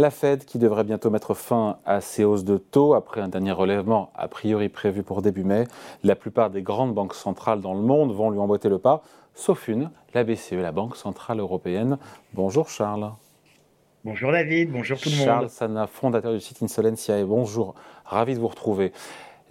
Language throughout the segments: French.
La Fed qui devrait bientôt mettre fin à ses hausses de taux après un dernier relèvement a priori prévu pour début mai. La plupart des grandes banques centrales dans le monde vont lui emboîter le pas, sauf une, la BCE, la Banque Centrale Européenne. Bonjour Charles. Bonjour David, bonjour tout le monde. Charles Sana, fondateur du site Insolentiae. Bonjour, ravi de vous retrouver.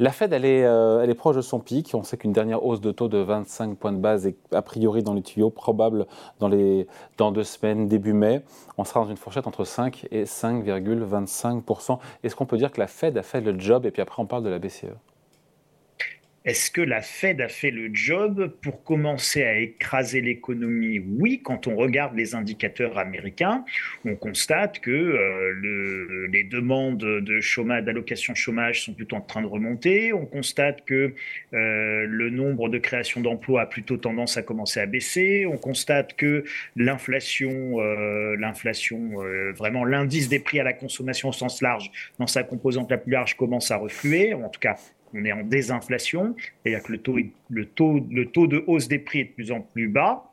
La Fed, elle est, euh, elle est, proche de son pic. On sait qu'une dernière hausse de taux de 25 points de base est a priori dans les tuyaux, probable dans, les, dans deux semaines, début mai. On sera dans une fourchette entre 5 et 5,25 Est-ce qu'on peut dire que la Fed a fait le job? Et puis après, on parle de la BCE. Est-ce que la Fed a fait le job pour commencer à écraser l'économie? Oui, quand on regarde les indicateurs américains, on constate que euh, les demandes de chômage, d'allocation chômage sont plutôt en train de remonter. On constate que euh, le nombre de créations d'emplois a plutôt tendance à commencer à baisser. On constate que l'inflation, euh, l'inflation, vraiment l'indice des prix à la consommation au sens large, dans sa composante la plus large, commence à refluer. En tout cas, on est en désinflation, c'est-à-dire que le taux, de hausse des prix est de plus en plus bas.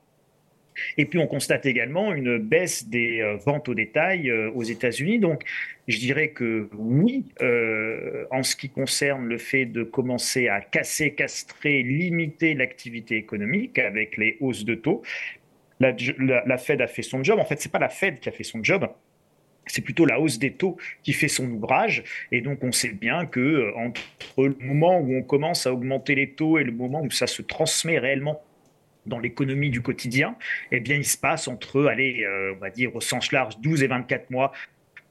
Et puis on constate également une baisse des euh, ventes au détail euh, aux États-Unis. Donc je dirais que oui, euh, en ce qui concerne le fait de commencer à casser, castrer, limiter l'activité économique avec les hausses de taux, la, la, Fed a fait son job. En fait, c'est pas la Fed qui a fait son job, c'est plutôt la hausse des taux qui fait son ouvrage. Et donc, on sait bien que euh, entre le moment où on commence à augmenter les taux et le moment où ça se transmet réellement dans l'économie du quotidien, eh bien, il se passe entre, allez, euh, on va dire au sens large, 12 et 24 mois,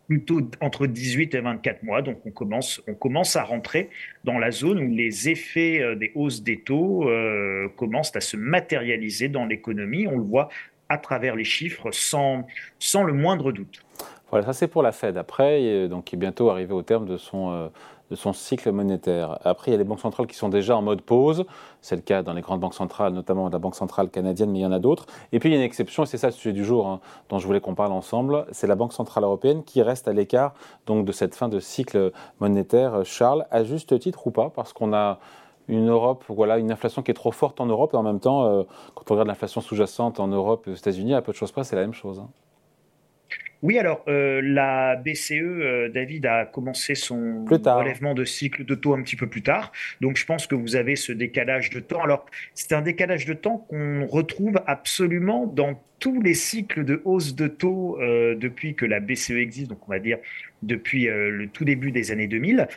plutôt entre 18 et 24 mois. Donc, on commence, on commence à rentrer dans la zone où les effets euh, des hausses des taux commencent à se matérialiser dans l'économie. On le voit à travers les chiffres sans, sans le moindre doute. Voilà, ça c'est pour la Fed. Après, donc, qui est bientôt arrivé au terme de son, euh, de son cycle monétaire. Après, il y a les banques centrales qui sont déjà en mode pause. C'est le cas dans les grandes banques centrales, notamment la Banque centrale canadienne, mais il y en a d'autres. Et puis, il y a une exception, et c'est ça le sujet du jour hein, dont je voulais qu'on parle ensemble. C'est la Banque centrale européenne qui reste à l'écart donc, de cette fin de cycle monétaire. Charles, à juste titre ou pas? Parce qu'on a une Europe, voilà, une inflation qui est trop forte en Europe, et en même temps, euh, quand on regarde l'inflation sous-jacente en Europe et aux États-Unis, à peu de choses près, c'est la même chose. Hein. Oui, alors euh, la BCE, euh, David, a commencé son relèvement de cycle de taux un petit peu plus tard. Donc je pense que vous avez ce décalage de temps. Alors c'est un décalage de temps qu'on retrouve absolument dans tous les cycles de hausse de taux euh, depuis que la BCE existe, donc on va dire depuis le tout début des années 2000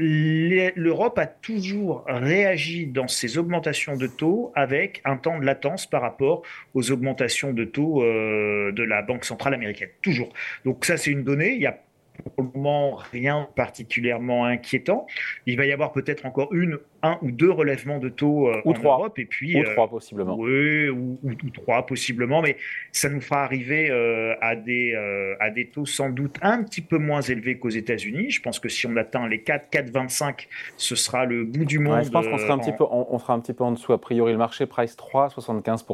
l'Europe a toujours réagi dans ses augmentations de taux avec un temps de latence par rapport aux augmentations de taux euh, de la Banque centrale américaine. Toujours. Donc ça, c'est une donnée. Il a pour le moment rien particulièrement inquiétant. Il va y avoir peut-être encore une, un ou deux relèvements de taux euh, ou en trois. Europe et puis ou euh, trois possiblement. Oui, ou, trois possiblement, mais ça nous fera arriver euh, à des à des taux sans doute un petit peu moins élevés qu'aux États-Unis. Je pense que si on atteint les 4, 4,25, ce sera le bout du monde. je pense qu'on sera un petit peu on, fera un petit peu en dessous. A priori, le marché price 3, 75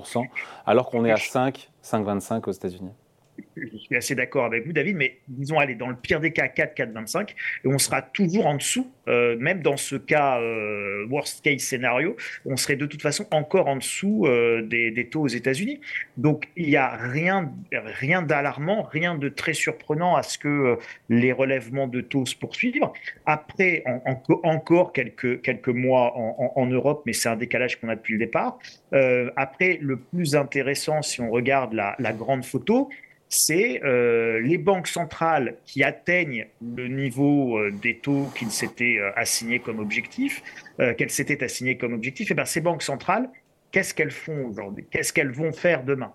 alors qu'on est à 5, 5,25 aux États-Unis je suis assez d'accord avec vous, David, mais disons, allez, dans le pire des cas, 4, 4, 25, et on sera toujours en dessous, euh, même dans ce cas euh, worst case scénario, on serait de toute façon encore en dessous euh, des, taux aux États-Unis. Donc, il n'y a rien, rien d'alarmant, rien de très surprenant à ce que les relèvements de taux se poursuivent. Après, encore quelques, mois en, Europe, mais c'est un décalage qu'on a depuis le départ. après, le plus intéressant, si on regarde la grande photo, c'est euh, les banques centrales qui atteignent le niveau euh, des taux qu'ils s'étaient euh, assignés comme objectif, qu'elles s'étaient assignées comme objectif. Et eh bien ces banques centrales, qu'est-ce qu'elles font aujourd'hui? Qu'est-ce qu'elles vont faire demain?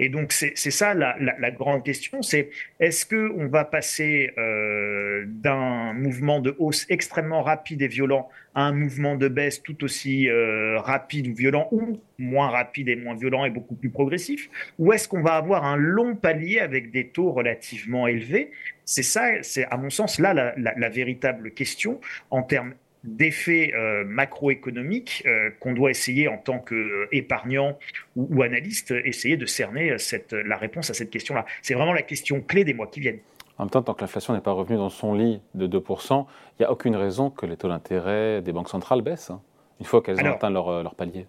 Et donc, c'est ça la, grande question, c'est est-ce qu'on va passer euh, d'un mouvement de hausse extrêmement rapide et violent à un mouvement de baisse tout aussi euh, rapide ou violent, ou moins rapide et moins violent et beaucoup plus progressif, ou est-ce qu'on va avoir un long palier avec des taux relativement élevés? C'est ça, c'est à mon sens là la véritable question en termes d'effets euh, macroéconomiques euh, qu'on doit essayer en tant qu'épargnant ou, analyste, essayer de cerner cette, la réponse à cette question-là. C'est vraiment la question clé des mois qui viennent. En même temps, tant que l'inflation n'est pas revenue dans son lit de 2%, il n'y a aucune raison que les taux d'intérêt des banques centrales baissent, hein, une fois qu'elles ont atteint leur, leur palier.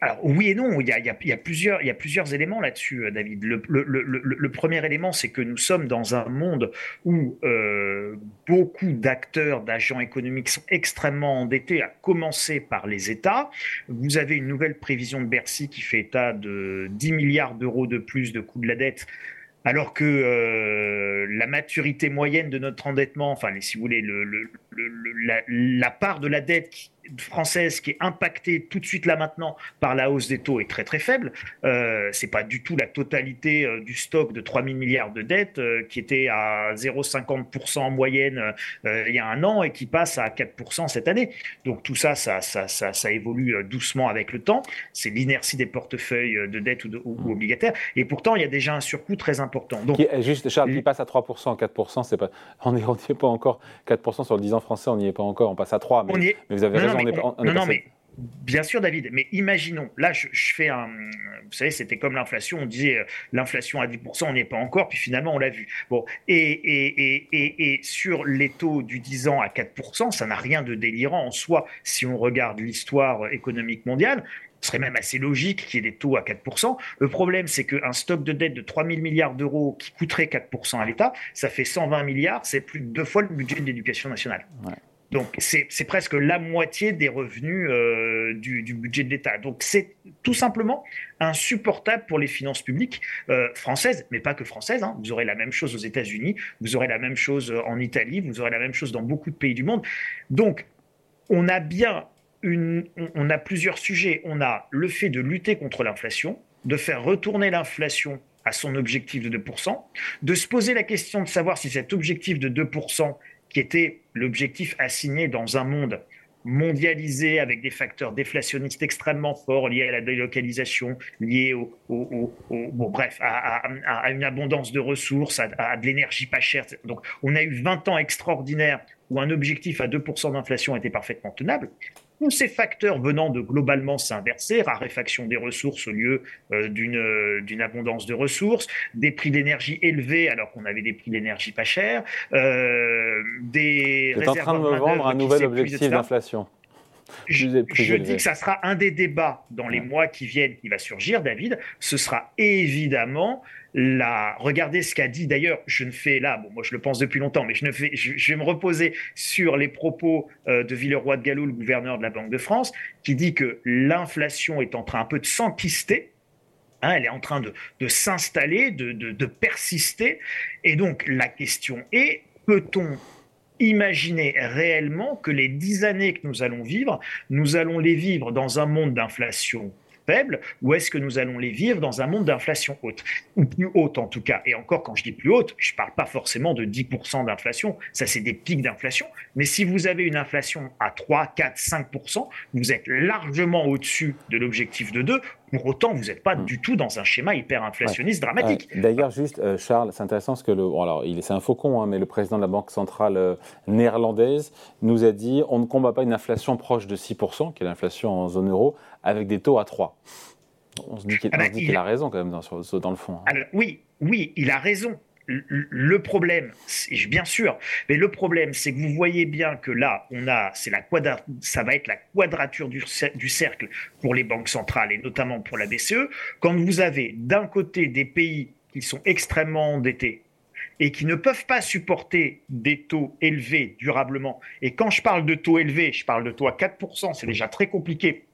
Alors oui et non, il y a, plusieurs, éléments là-dessus, euh, David. Le, premier élément, c'est que nous sommes dans un monde où euh, beaucoup d'acteurs, d'agents économiques sont extrêmement endettés, à commencer par les États. Vous avez une nouvelle prévision de Bercy qui fait état de 10 milliards d'euros de plus de coût de la dette alors que euh, la maturité moyenne de notre endettement, enfin, si vous voulez, la, part de la dette française qui est impactée tout de suite là maintenant par la hausse des taux est très très faible. Euh, c'est pas du tout la totalité euh, du stock de 3 000 milliards de dettes euh, qui était à 0,50% en moyenne euh, il y a un an et qui passe à 4% cette année. Donc tout ça ça, ça, ça, ça évolue doucement avec le temps. C'est l'inertie des portefeuilles de dettes ou, ou, obligataires. Et pourtant, il y a déjà un surcoût très important. Donc, qui, juste, Charles, qui passe à 3%, 4%, c'est pas, on n'y est, pas encore. 4% sur le 10 ans français, on n'y est pas encore. On passe à 3. Mais, mais vous avez raison non, non, mais Bien sûr, David, mais imaginons, là, je, fais un. Vous savez, c'était comme l'inflation, on disait euh, l'inflation à 10%, on n'y est pas encore, puis finalement, on l'a vu. Bon, et, et, et, et, sur les taux du 10 ans à 4%, ça n'a rien de délirant en soi si on regarde l'histoire économique mondiale. Ce serait même assez logique qu'il y ait des taux à 4%. Le problème, c'est qu'un stock de dette de 3 000 milliards d'euros qui coûterait 4% à l'État, ça fait 120 milliards, c'est plus de deux fois le budget de l'éducation nationale. Ouais. Donc c'est presque la moitié des revenus euh, du, budget de l'État. Donc c'est tout simplement insupportable pour les finances publiques euh, françaises, mais pas que françaises. Hein. Vous aurez la même chose aux États-Unis, vous aurez la même chose en Italie, vous aurez la même chose dans beaucoup de pays du monde. Donc on a bien une, on a plusieurs sujets. On a le fait de lutter contre l'inflation, de faire retourner l'inflation à son objectif de 2%, de se poser la question de savoir si cet objectif de 2% qui était l'objectif assigné dans un monde mondialisé avec des facteurs déflationnistes extrêmement forts liés à la délocalisation, liés au, bref, à, une abondance de ressources, à, à de l'énergie pas chère. Donc, on a eu 20 ans extraordinaires où un objectif à 2% d'inflation était parfaitement tenable tous ces facteurs venant de globalement s'inverser, raréfaction des ressources au lieu euh, euh, d'une abondance de ressources, des prix d'énergie élevés alors qu'on avait des prix d'énergie pas chers, euh, des Vous êtes en train de me vendre un nouvel objectif d'inflation. Je, dis que ça sera un des débats dans les mois qui viennent qui va surgir, David. Ce sera évidemment la. Regardez ce qu'a dit d'ailleurs. Je ne fais là, bon, moi je le pense depuis longtemps, mais je ne fais. Je, vais me reposer sur les propos euh, de Villeroy de Gallo, le gouverneur de la Banque de France, qui dit que l'inflation est en train un peu de s'enquister. Hein, elle est en train de, s'installer, de, de persister. Et donc la question est peut-on imaginer réellement que les dix années que nous allons vivre, nous allons les vivre dans un monde d'inflation faible ou est-ce que nous allons les vivre dans un monde d'inflation haute? Ou plus haute en tout cas. Et encore quand je dis plus haute je ne parle pas forcément de 10% d'inflation. Ça c'est des pics d'inflation. Mais si vous avez une inflation à 3, 4, 5% vous êtes largement au-dessus de l'objectif de 2 pour autant, vous n'êtes pas hmm. du tout dans un schéma hyper inflationniste dramatique. D'ailleurs, juste, euh, Charles, c'est intéressant parce que le, alors, c'est un faucon, hein, mais le président de la Banque centrale euh, néerlandaise nous a dit on ne combat pas une inflation proche de 6%, qui est l'inflation en zone euro, avec des taux à 3. On se dit qu'il ah bah, a raison quand même dans, dans le fond. Hein. oui, oui, il a raison le problème, bien sûr, mais le problème, c'est que vous voyez bien que là, on a, c'est la ça va être la quadrature du, du, cercle pour les banques centrales et notamment pour la BCE. Quand vous avez d'un côté des pays qui sont extrêmement endettés et qui ne peuvent pas supporter des taux élevés durablement. Et quand je parle de taux élevés, je parle de taux à 4%, c'est déjà très compliqué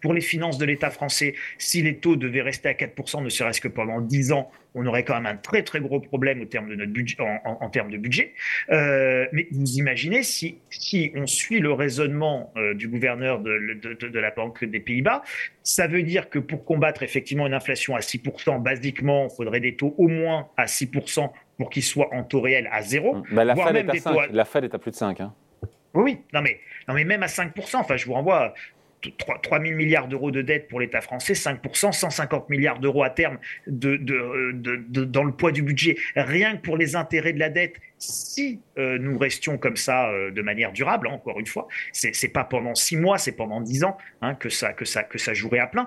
pour les finances de l'État français, si les taux devaient rester à 4%, ne serait-ce que pendant 10 ans, on aurait quand même un très très gros problème au terme de notre budget, en, termes de budget. Euh, mais vous imaginez si, si on suit le raisonnement euh, du gouverneur de, de, de, la Banque des Pays-Bas, ça veut dire que pour combattre effectivement une inflation à 6%, basiquement, il faudrait des taux au moins à 6% pour qu'ils soient en taux réel à zéro. Bah, la, Fed est à 5. la Fed est à plus de 5. Hein. Oui, non mais, non mais même à 5%, enfin je vous renvoie 3, 000 milliards d'euros de dette pour l'État français, 5%, 150 milliards d'euros à terme dans le poids du budget. Rien que pour les intérêts de la dette, si euh, nous restions comme ça euh, de manière durable, encore une fois, c'est pas pendant six mois, c'est pendant dix ans hein, que, ça, que, ça, que ça jouerait à plein.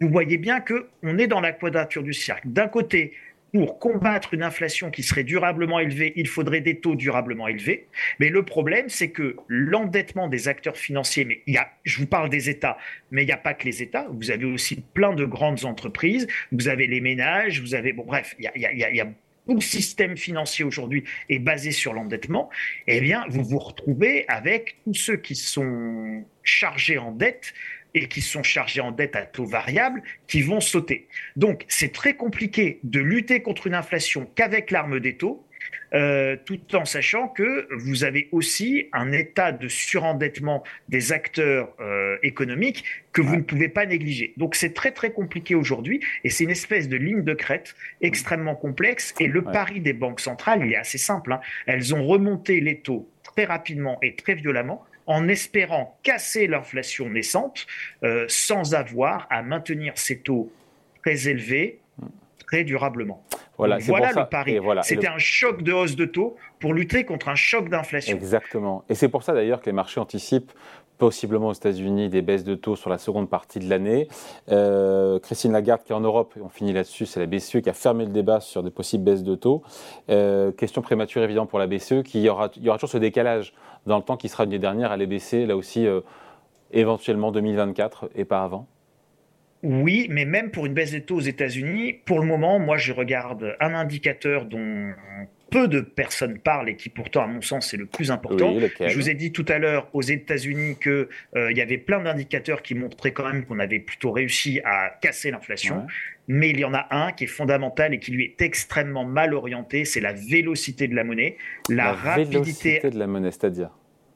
Vous voyez bien qu'on est dans la quadrature du cercle. D'un côté, pour combattre une inflation qui serait durablement élevée, il faudrait des taux durablement élevés. Mais le problème, c'est que l'endettement des acteurs financiers, mais il y a, je vous parle des États, mais il n'y a pas que les États. Vous avez aussi plein de grandes entreprises. Vous avez les ménages. Vous avez, bon, bref, il y a, il y a, tout le système financier aujourd'hui est basé sur l'endettement, eh bien, vous vous retrouvez avec tous ceux qui sont chargés en dette et qui sont chargés en dette à taux variable qui vont sauter. Donc c'est très compliqué de lutter contre une inflation qu'avec l'arme des taux. Euh, tout en sachant que vous avez aussi un état de surendettement des acteurs euh, économiques que vous ne pouvez pas négliger. Donc c'est très très compliqué aujourd'hui et c'est une espèce de ligne de crête extrêmement complexe et le pari des banques centrales, il est assez simple. Hein. Elles ont remonté les taux très rapidement et très violemment en espérant casser l'inflation naissante euh, sans avoir à maintenir ces taux très élevés très durablement. Voilà, voilà le pari. C'était un choc de hausse de taux pour lutter contre un choc d'inflation. Exactement. Et c'est pour ça d'ailleurs que les marchés anticipent possiblement aux États-Unis des baisses de taux sur la seconde partie de l'année. Euh, Christine Lagarde, qui est en Europe, on finit là-dessus, c'est la BCE qui a fermé le débat sur des possibles baisses de taux. Euh, question prématurée évidemment pour la BCE, qui y aura, toujours ce décalage dans le temps qui sera l'année dernière, elle est baissée là aussi euh, éventuellement 2024 et pas avant. Oui, mais même pour une baisse des taux aux États-Unis, pour le moment, moi je regarde un indicateur dont peu de personnes parlent et qui pourtant, à mon sens, est le plus important. je vous ai dit tout à l'heure aux États-Unis qu'il euh, y avait plein d'indicateurs qui montraient quand même qu'on avait plutôt réussi à casser l'inflation. Mais il y en a un qui est fondamental et qui lui est extrêmement mal orienté, c'est la vélocité de la monnaie, la, rapidité de la monnaie, c'est-à-dire?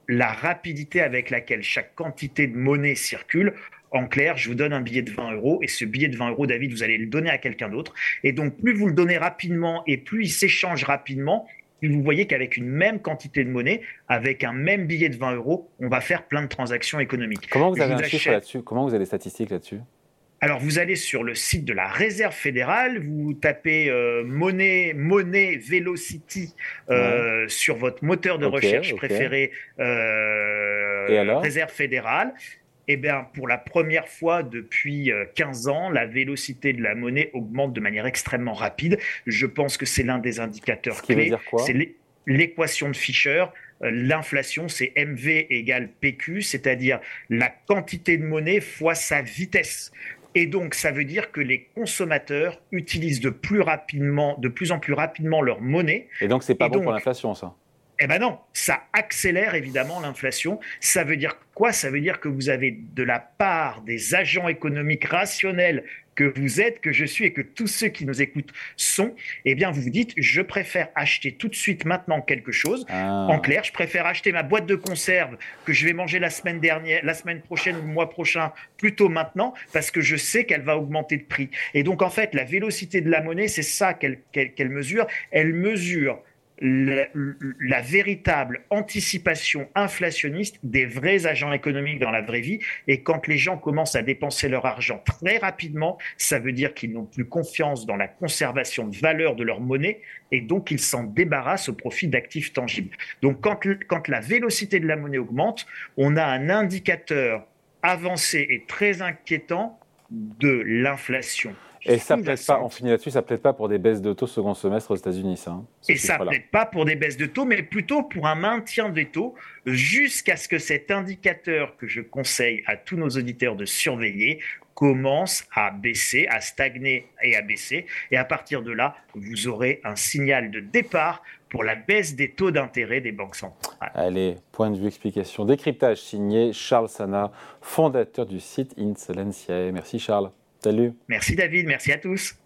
La rapidité avec laquelle chaque quantité de monnaie circule. En clair, je vous donne un billet de 20 euros et ce billet de 20 euros, David, vous allez le donner à quelqu'un d'autre. Et donc, plus vous le donnez rapidement et plus il s'échange rapidement, vous voyez qu'avec une même quantité de monnaie, avec un même billet de 20 euros, on va faire plein de transactions économiques. Comment vous avez un chiffre là-dessus? Comment vous avez des statistiques là-dessus? Alors, vous allez sur le site de la Réserve fédérale, vous tapez euh, monnaie, monnaie Velocity euh, sur votre moteur de recherche préféré, euh, Réserve fédérale. Eh bien, pour la première fois depuis 15 ans, la vélocité de la monnaie augmente de manière extrêmement rapide. Je pense que c'est l'un des indicateurs clés. C'est l'équation de Fischer. L'inflation, c'est MV égale PQ, c'est-à-dire la quantité de monnaie fois sa vitesse. Et donc, ça veut dire que les consommateurs utilisent de plus rapidement, de plus en plus rapidement leur monnaie. Et donc, c'est pas bon pour l'inflation, ça? Eh ben non, ça accélère évidemment l'inflation. Ça veut dire quoi? Ça veut dire que vous avez de la part des agents économiques rationnels que vous êtes, que je suis et que tous ceux qui nous écoutent sont, eh bien, vous vous dites, je préfère acheter tout de suite maintenant quelque chose. Ah. En clair, je préfère acheter ma boîte de conserve que je vais manger la semaine dernière, la semaine prochaine ou le mois prochain, plutôt maintenant, parce que je sais qu'elle va augmenter de prix. Et donc, en fait, la vélocité de la monnaie, c'est ça qu'elle mesure. Elle mesure la, véritable anticipation inflationniste des vrais agents économiques dans la vraie vie. Et quand les gens commencent à dépenser leur argent très rapidement, ça veut dire qu'ils n'ont plus confiance dans la conservation de valeur de leur monnaie et donc ils s'en débarrassent au profit d'actifs tangibles. Donc quand, quand la vélocité de la monnaie augmente, on a un indicateur avancé et très inquiétant de l'inflation. Et ça plaide pas, on finit là-dessus, ça plaide pas pour des baisses de taux second semestre aux États-Unis, ça. Hein, et ça plaide pas pour des baisses de taux, mais plutôt pour un maintien des taux jusqu'à ce que cet indicateur que je conseille à tous nos auditeurs de surveiller commence à baisser, à stagner et à baisser. Et à partir de là, vous aurez un signal de départ pour la baisse des taux d'intérêt des banques centrales. Allez, point de vue explication. Décryptage signé Charles Sana, fondateur du site Insolentiae. Merci Charles. Salut. Merci David, merci à tous.